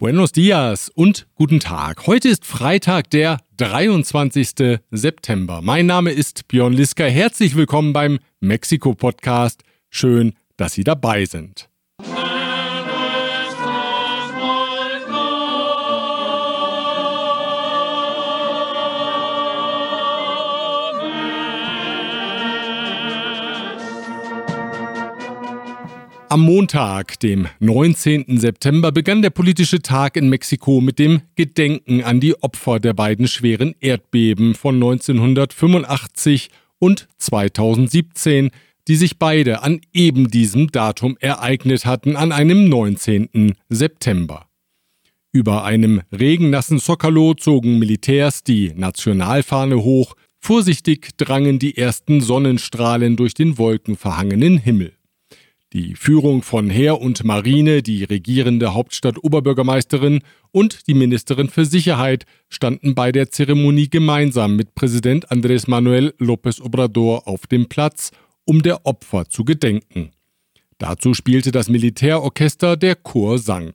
Buenos dias und guten Tag. Heute ist Freitag, der 23. September. Mein Name ist Björn Liska. Herzlich willkommen beim Mexiko Podcast. Schön, dass Sie dabei sind. Am Montag, dem 19. September, begann der politische Tag in Mexiko mit dem Gedenken an die Opfer der beiden schweren Erdbeben von 1985 und 2017, die sich beide an eben diesem Datum ereignet hatten, an einem 19. September. Über einem regennassen Zocalo zogen Militärs die Nationalfahne hoch, vorsichtig drangen die ersten Sonnenstrahlen durch den wolkenverhangenen Himmel. Die Führung von Heer und Marine, die regierende Hauptstadt-Oberbürgermeisterin und die Ministerin für Sicherheit standen bei der Zeremonie gemeinsam mit Präsident Andrés Manuel López Obrador auf dem Platz, um der Opfer zu gedenken. Dazu spielte das Militärorchester, der Chor sang.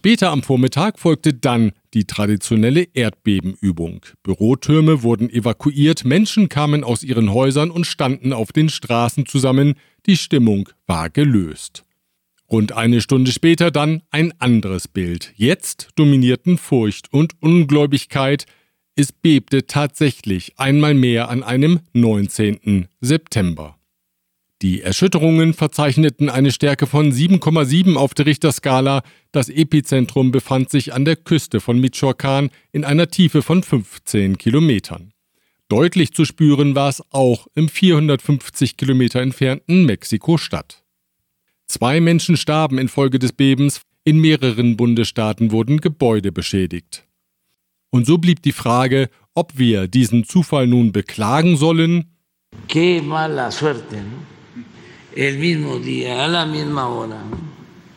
Später am Vormittag folgte dann die traditionelle Erdbebenübung. Bürotürme wurden evakuiert, Menschen kamen aus ihren Häusern und standen auf den Straßen zusammen, die Stimmung war gelöst. Rund eine Stunde später dann ein anderes Bild. Jetzt dominierten Furcht und Ungläubigkeit. Es bebte tatsächlich einmal mehr an einem 19. September. Die Erschütterungen verzeichneten eine Stärke von 7,7 auf der Richterskala. Das Epizentrum befand sich an der Küste von Michoacán in einer Tiefe von 15 Kilometern. Deutlich zu spüren war es auch im 450 Kilometer entfernten Mexiko-Stadt. Zwei Menschen starben infolge des Bebens, in mehreren Bundesstaaten wurden Gebäude beschädigt. Und so blieb die Frage, ob wir diesen Zufall nun beklagen sollen. Qué mala suerte, ¿no? El mismo día, a la misma hora.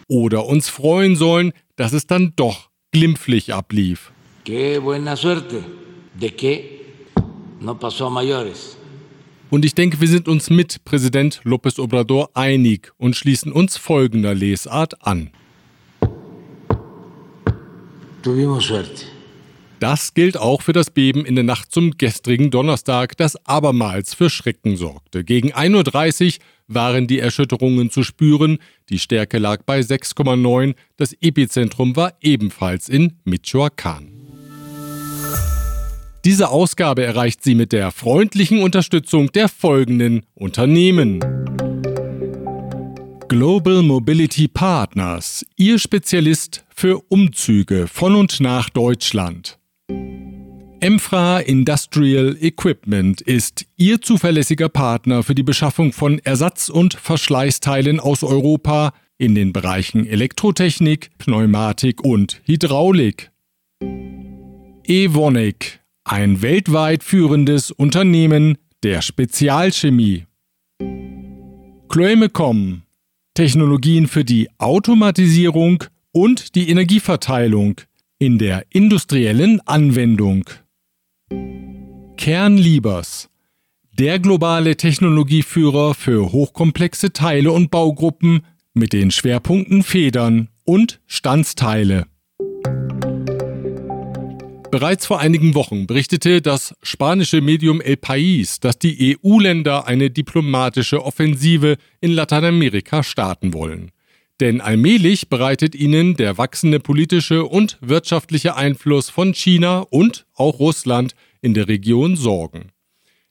Oder uns freuen sollen, dass es dann doch glimpflich ablief. Qué buena suerte de que no pasó a mayores. Und ich denke, wir sind uns mit Präsident López Obrador einig und schließen uns folgender Lesart an. Tuvimos suerte. Das gilt auch für das Beben in der Nacht zum gestrigen Donnerstag, das abermals für Schrecken sorgte. Gegen 1.30 Uhr waren die Erschütterungen zu spüren, die Stärke lag bei 6,9, das Epizentrum war ebenfalls in Michoacán. Diese Ausgabe erreicht sie mit der freundlichen Unterstützung der folgenden Unternehmen. Global Mobility Partners, Ihr Spezialist für Umzüge von und nach Deutschland. Emfra Industrial Equipment ist Ihr zuverlässiger Partner für die Beschaffung von Ersatz- und Verschleißteilen aus Europa in den Bereichen Elektrotechnik, Pneumatik und Hydraulik. Evonik, ein weltweit führendes Unternehmen der Spezialchemie. Chloemecom, Technologien für die Automatisierung und die Energieverteilung in der industriellen Anwendung. Kernliebers, der globale Technologieführer für hochkomplexe Teile und Baugruppen mit den Schwerpunkten Federn und Standsteile. Bereits vor einigen Wochen berichtete das spanische Medium El País, dass die EU-Länder eine diplomatische Offensive in Lateinamerika starten wollen. Denn allmählich bereitet ihnen der wachsende politische und wirtschaftliche Einfluss von China und auch Russland in der Region Sorgen.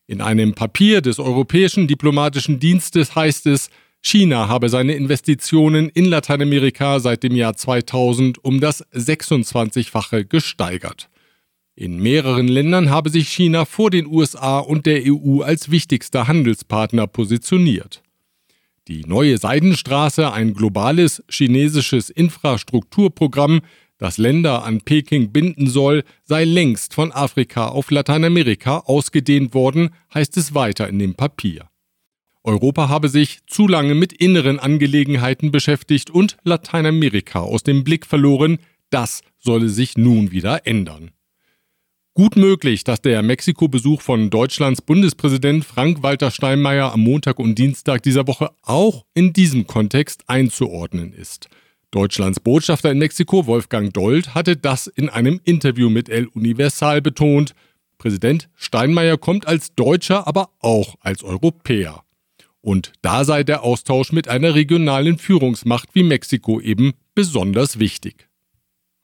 In einem Papier des Europäischen Diplomatischen Dienstes heißt es, China habe seine Investitionen in Lateinamerika seit dem Jahr 2000 um das 26-fache gesteigert. In mehreren Ländern habe sich China vor den USA und der EU als wichtigster Handelspartner positioniert. Die neue Seidenstraße, ein globales chinesisches Infrastrukturprogramm, das Länder an Peking binden soll, sei längst von Afrika auf Lateinamerika ausgedehnt worden, heißt es weiter in dem Papier. Europa habe sich zu lange mit inneren Angelegenheiten beschäftigt und Lateinamerika aus dem Blick verloren, das solle sich nun wieder ändern. Gut möglich, dass der Mexiko-Besuch von Deutschlands Bundespräsident Frank-Walter Steinmeier am Montag und Dienstag dieser Woche auch in diesem Kontext einzuordnen ist. Deutschlands Botschafter in Mexiko, Wolfgang Dold, hatte das in einem Interview mit El Universal betont. Präsident Steinmeier kommt als Deutscher, aber auch als Europäer. Und da sei der Austausch mit einer regionalen Führungsmacht wie Mexiko eben besonders wichtig.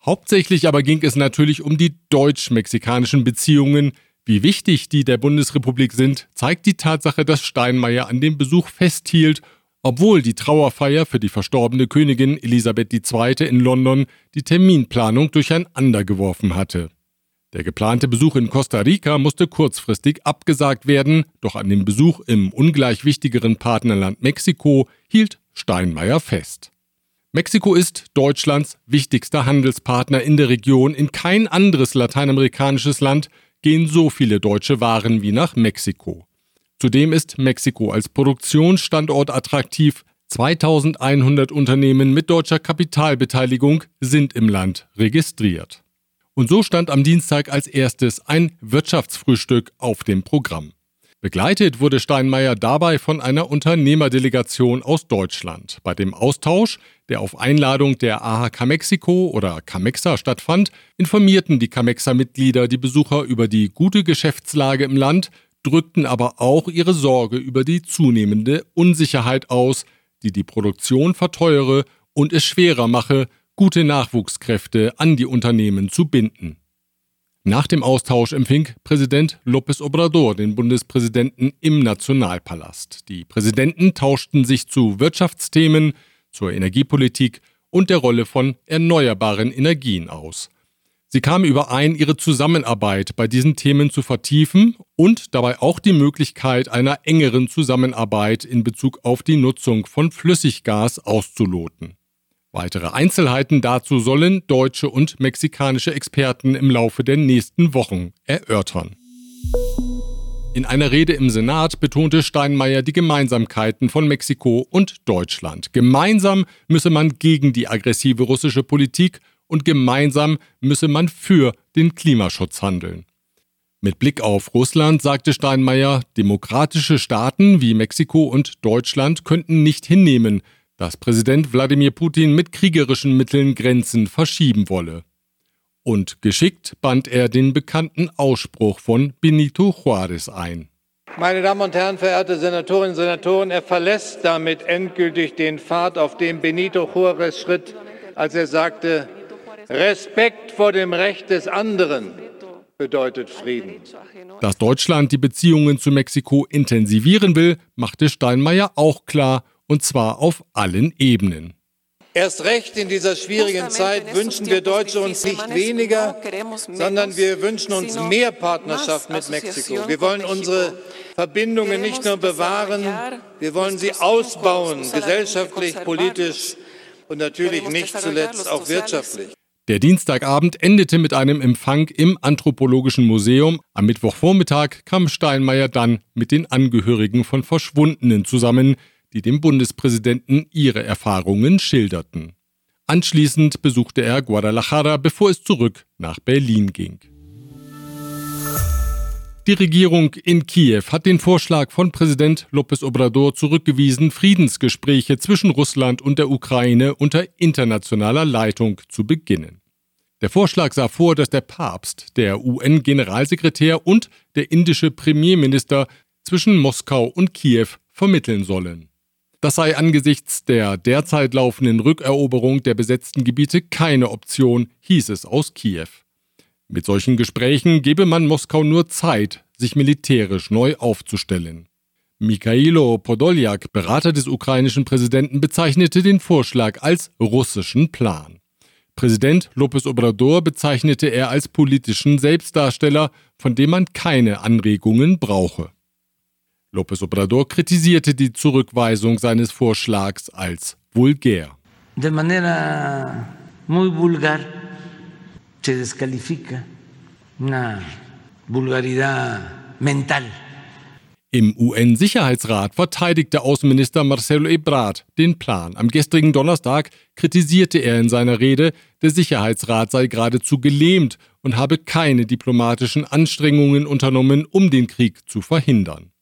Hauptsächlich aber ging es natürlich um die deutsch-mexikanischen Beziehungen. Wie wichtig die der Bundesrepublik sind, zeigt die Tatsache, dass Steinmeier an dem Besuch festhielt, obwohl die Trauerfeier für die verstorbene Königin Elisabeth II. in London die Terminplanung durcheinander geworfen hatte. Der geplante Besuch in Costa Rica musste kurzfristig abgesagt werden, doch an dem Besuch im ungleich wichtigeren Partnerland Mexiko hielt Steinmeier fest. Mexiko ist Deutschlands wichtigster Handelspartner in der Region. In kein anderes lateinamerikanisches Land gehen so viele deutsche Waren wie nach Mexiko. Zudem ist Mexiko als Produktionsstandort attraktiv. 2100 Unternehmen mit deutscher Kapitalbeteiligung sind im Land registriert. Und so stand am Dienstag als erstes ein Wirtschaftsfrühstück auf dem Programm. Begleitet wurde Steinmeier dabei von einer Unternehmerdelegation aus Deutschland. Bei dem Austausch, der auf Einladung der AHK Mexiko oder Camexa stattfand, informierten die Camexa-Mitglieder die Besucher über die gute Geschäftslage im Land, drückten aber auch ihre Sorge über die zunehmende Unsicherheit aus, die die Produktion verteuere und es schwerer mache, gute Nachwuchskräfte an die Unternehmen zu binden. Nach dem Austausch empfing Präsident López Obrador den Bundespräsidenten im Nationalpalast. Die Präsidenten tauschten sich zu Wirtschaftsthemen, zur Energiepolitik und der Rolle von erneuerbaren Energien aus. Sie kamen überein, ihre Zusammenarbeit bei diesen Themen zu vertiefen und dabei auch die Möglichkeit einer engeren Zusammenarbeit in Bezug auf die Nutzung von Flüssiggas auszuloten. Weitere Einzelheiten dazu sollen deutsche und mexikanische Experten im Laufe der nächsten Wochen erörtern. In einer Rede im Senat betonte Steinmeier die Gemeinsamkeiten von Mexiko und Deutschland. Gemeinsam müsse man gegen die aggressive russische Politik und gemeinsam müsse man für den Klimaschutz handeln. Mit Blick auf Russland sagte Steinmeier, demokratische Staaten wie Mexiko und Deutschland könnten nicht hinnehmen, dass Präsident Wladimir Putin mit kriegerischen Mitteln Grenzen verschieben wolle. Und geschickt band er den bekannten Ausspruch von Benito Juárez ein. Meine Damen und Herren, verehrte Senatorinnen und Senatoren, er verlässt damit endgültig den Pfad, auf dem Benito Juárez schritt, als er sagte, Respekt vor dem Recht des anderen bedeutet Frieden. Dass Deutschland die Beziehungen zu Mexiko intensivieren will, machte Steinmeier auch klar und zwar auf allen Ebenen. Erst recht in dieser schwierigen Zeit wünschen wir Deutsche uns nicht weniger, sondern wir wünschen uns mehr Partnerschaft mit Mexiko. Wir wollen unsere Verbindungen nicht nur bewahren, wir wollen sie ausbauen, gesellschaftlich, politisch und natürlich nicht zuletzt auch wirtschaftlich. Der Dienstagabend endete mit einem Empfang im Anthropologischen Museum. Am Mittwochvormittag kam Steinmeier dann mit den Angehörigen von Verschwundenen zusammen, die dem Bundespräsidenten ihre Erfahrungen schilderten. Anschließend besuchte er Guadalajara, bevor es zurück nach Berlin ging. Die Regierung in Kiew hat den Vorschlag von Präsident López Obrador zurückgewiesen, Friedensgespräche zwischen Russland und der Ukraine unter internationaler Leitung zu beginnen. Der Vorschlag sah vor, dass der Papst, der UN-Generalsekretär und der indische Premierminister zwischen Moskau und Kiew vermitteln sollen. Das sei angesichts der derzeit laufenden Rückeroberung der besetzten Gebiete keine Option, hieß es aus Kiew. Mit solchen Gesprächen gebe man Moskau nur Zeit, sich militärisch neu aufzustellen. Mikhailo Podoljak, Berater des ukrainischen Präsidenten, bezeichnete den Vorschlag als russischen Plan. Präsident López Obrador bezeichnete er als politischen Selbstdarsteller, von dem man keine Anregungen brauche. López Obrador kritisierte die Zurückweisung seines Vorschlags als vulgär. De manera muy vulgar se descalifica una vulgaridad mental. Im UN-Sicherheitsrat verteidigte Außenminister Marcelo Ebrard den Plan. Am gestrigen Donnerstag kritisierte er in seiner Rede, der Sicherheitsrat sei geradezu gelähmt und habe keine diplomatischen Anstrengungen unternommen, um den Krieg zu verhindern.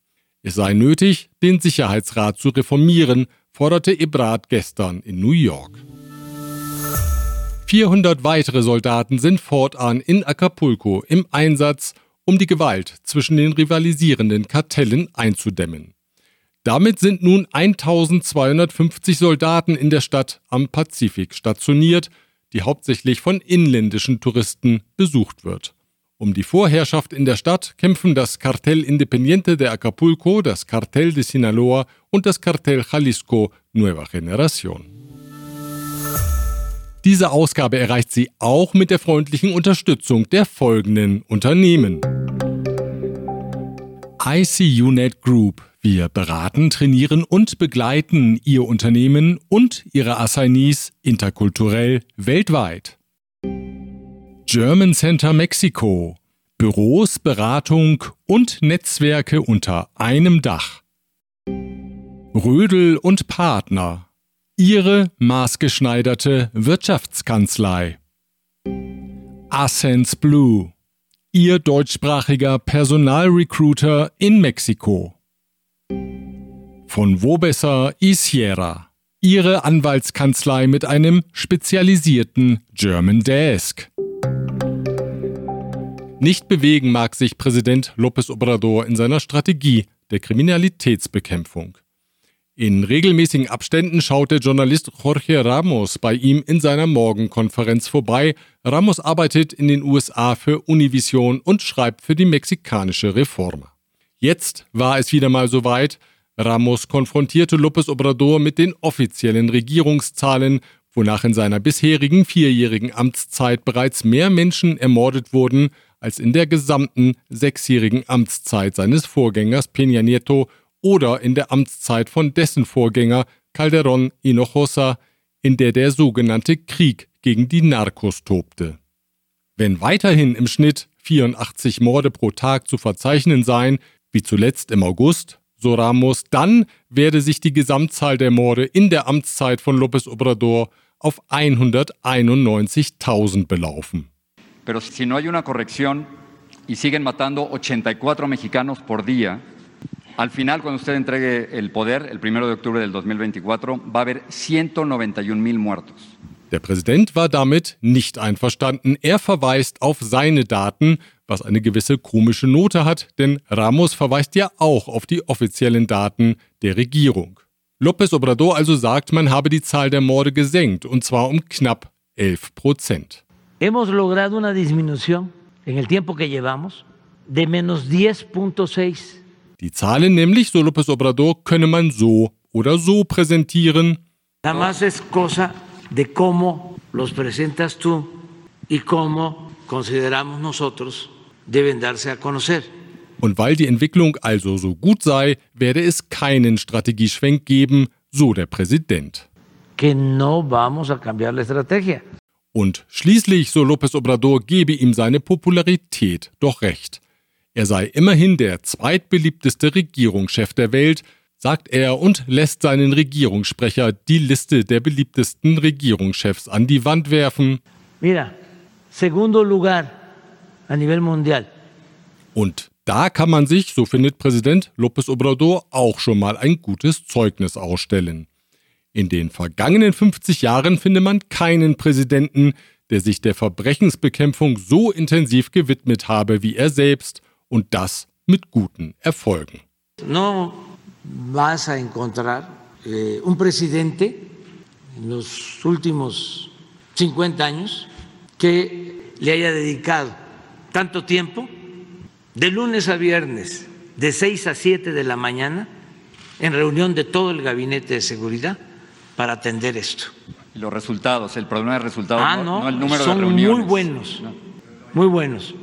Es sei nötig, den Sicherheitsrat zu reformieren, forderte Ebrard gestern in New York. 400 weitere Soldaten sind fortan in Acapulco im Einsatz, um die Gewalt zwischen den rivalisierenden Kartellen einzudämmen. Damit sind nun 1250 Soldaten in der Stadt am Pazifik stationiert, die hauptsächlich von inländischen Touristen besucht wird. Um die Vorherrschaft in der Stadt kämpfen das Cartel Independiente de Acapulco, das Cartel de Sinaloa und das Cartel Jalisco Nueva Generación. Diese Ausgabe erreicht Sie auch mit der freundlichen Unterstützung der folgenden Unternehmen. ICUNet Group. Wir beraten, trainieren und begleiten Ihr Unternehmen und Ihre Assignees interkulturell weltweit. German Center Mexico. Büros, Beratung und Netzwerke unter einem Dach. Rödel und Partner. Ihre maßgeschneiderte Wirtschaftskanzlei. Ascens Blue. Ihr deutschsprachiger Personalrecruiter in Mexiko. Von Wobesser Isiera. Ihre Anwaltskanzlei mit einem spezialisierten German Desk. Nicht bewegen mag sich Präsident López Obrador in seiner Strategie der Kriminalitätsbekämpfung. In regelmäßigen Abständen schaut der Journalist Jorge Ramos bei ihm in seiner Morgenkonferenz vorbei. Ramos arbeitet in den USA für Univision und schreibt für die mexikanische Reforma. Jetzt war es wieder mal soweit. Ramos konfrontierte López Obrador mit den offiziellen Regierungszahlen, wonach in seiner bisherigen vierjährigen Amtszeit bereits mehr Menschen ermordet wurden als in der gesamten sechsjährigen Amtszeit seines Vorgängers Peña Nieto oder in der Amtszeit von dessen Vorgänger Calderón Hinojosa, in der der sogenannte Krieg gegen die Narcos tobte. Wenn weiterhin im Schnitt 84 Morde pro Tag zu verzeichnen seien, wie zuletzt im August, so Ramos, dann werde sich die Gesamtzahl der Morde in der Amtszeit von López Obrador auf 191.000 belaufen. Pero si no hay una corrección y siguen matando 84 mexicanos por día, Al final, cuando usted entregue el poder, el primero de octubre del 2024, va a haber 191 mil muertos. Der Präsident war damit nicht einverstanden. Er verweist auf seine Daten, was eine gewisse komische Note hat, denn Ramos verweist ja auch auf die offiziellen Daten der Regierung. López Obrador also sagt, man habe die Zahl der Morde gesenkt, und zwar um knapp 11 Prozent. Hemos logrado una disminución en el tiempo que llevamos de menos 10.6 die Zahlen nämlich, so López Obrador, könne man so oder so präsentieren. Nada más es cosa de cómo los presentas tú y cómo consideramos nosotros deben darse a conocer. Und weil die Entwicklung also so gut sei, werde es keinen Strategieschwenk geben, so der Präsident. Que no vamos a cambiar la estrategia. Und schließlich, so López Obrador, gebe ihm seine Popularität doch recht. Er sei immerhin der zweitbeliebteste Regierungschef der Welt, sagt er und lässt seinen Regierungssprecher die Liste der beliebtesten Regierungschefs an die Wand werfen. Mira, segundo lugar a nivel mundial. Und da kann man sich, so findet Präsident López Obrador, auch schon mal ein gutes Zeugnis ausstellen. In den vergangenen 50 Jahren finde man keinen Präsidenten, der sich der Verbrechensbekämpfung so intensiv gewidmet habe wie er selbst und das mit guten Erfolgen. No vas a encontrar eh, un presidente en los últimos 50 años que le haya dedicado tanto tiempo, de lunes a viernes, de 6 a 7 de la mañana, en reunión de todo el gabinete de seguridad para atender esto. Y los resultados, el problema de resultados, ah, no, no, el número son de reuniones. muy buenos, no. muy buenos.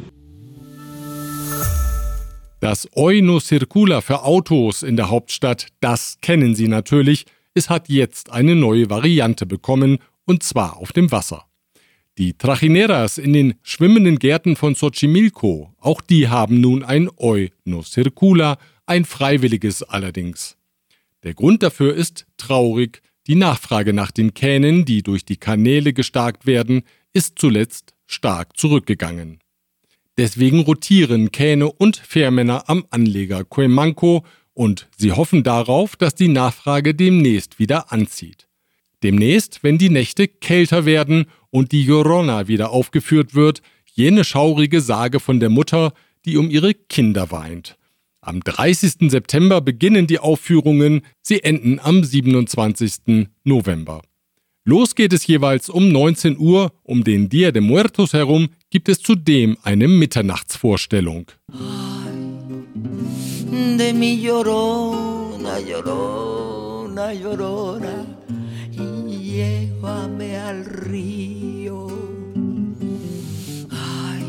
Das Euno Circula für Autos in der Hauptstadt, das kennen Sie natürlich. Es hat jetzt eine neue Variante bekommen, und zwar auf dem Wasser. Die Trajineras in den schwimmenden Gärten von Xochimilco, auch die haben nun ein Euno Circula, ein freiwilliges allerdings. Der Grund dafür ist traurig, die Nachfrage nach den Kähnen, die durch die Kanäle gestarkt werden, ist zuletzt stark zurückgegangen. Deswegen rotieren Kähne und Fährmänner am Anleger Cuemanco und sie hoffen darauf, dass die Nachfrage demnächst wieder anzieht. Demnächst, wenn die Nächte kälter werden und die Llorona wieder aufgeführt wird, jene schaurige Sage von der Mutter, die um ihre Kinder weint. Am 30. September beginnen die Aufführungen, sie enden am 27. November. Los geht es jeweils um 19 Uhr, um den Dia de Muertos herum gibt es zudem eine Mitternachtsvorstellung. De mi llorona, llorona, llorona, llévame al río. Ay,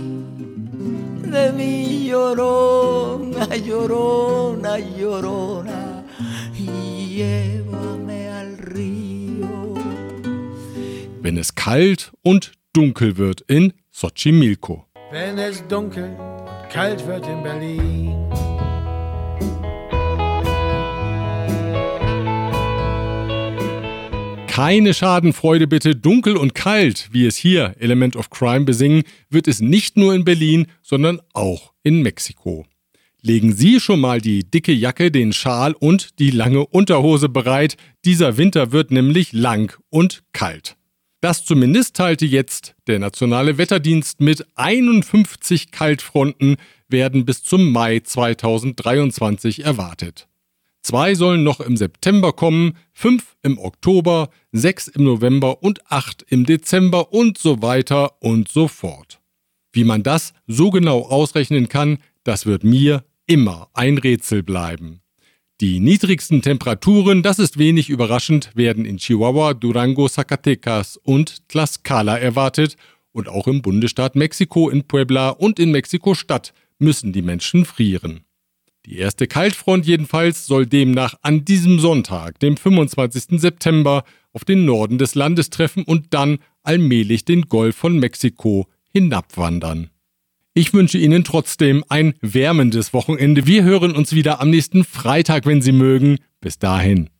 de mi llorona, llorona, llorona, llévame kalt und dunkel wird in Xochimilco. Wenn es dunkel und kalt wird in Berlin Keine Schadenfreude bitte, dunkel und kalt, wie es hier Element of Crime besingen, wird es nicht nur in Berlin, sondern auch in Mexiko. Legen Sie schon mal die dicke Jacke, den Schal und die lange Unterhose bereit, dieser Winter wird nämlich lang und kalt. Das zumindest teilte jetzt der Nationale Wetterdienst mit 51 Kaltfronten werden bis zum Mai 2023 erwartet. Zwei sollen noch im September kommen, fünf im Oktober, sechs im November und acht im Dezember und so weiter und so fort. Wie man das so genau ausrechnen kann, das wird mir immer ein Rätsel bleiben. Die niedrigsten Temperaturen, das ist wenig überraschend, werden in Chihuahua, Durango, Zacatecas und Tlaxcala erwartet und auch im Bundesstaat Mexiko in Puebla und in Mexiko-Stadt müssen die Menschen frieren. Die erste Kaltfront jedenfalls soll demnach an diesem Sonntag, dem 25. September, auf den Norden des Landes treffen und dann allmählich den Golf von Mexiko hinabwandern. Ich wünsche Ihnen trotzdem ein wärmendes Wochenende. Wir hören uns wieder am nächsten Freitag, wenn Sie mögen. Bis dahin.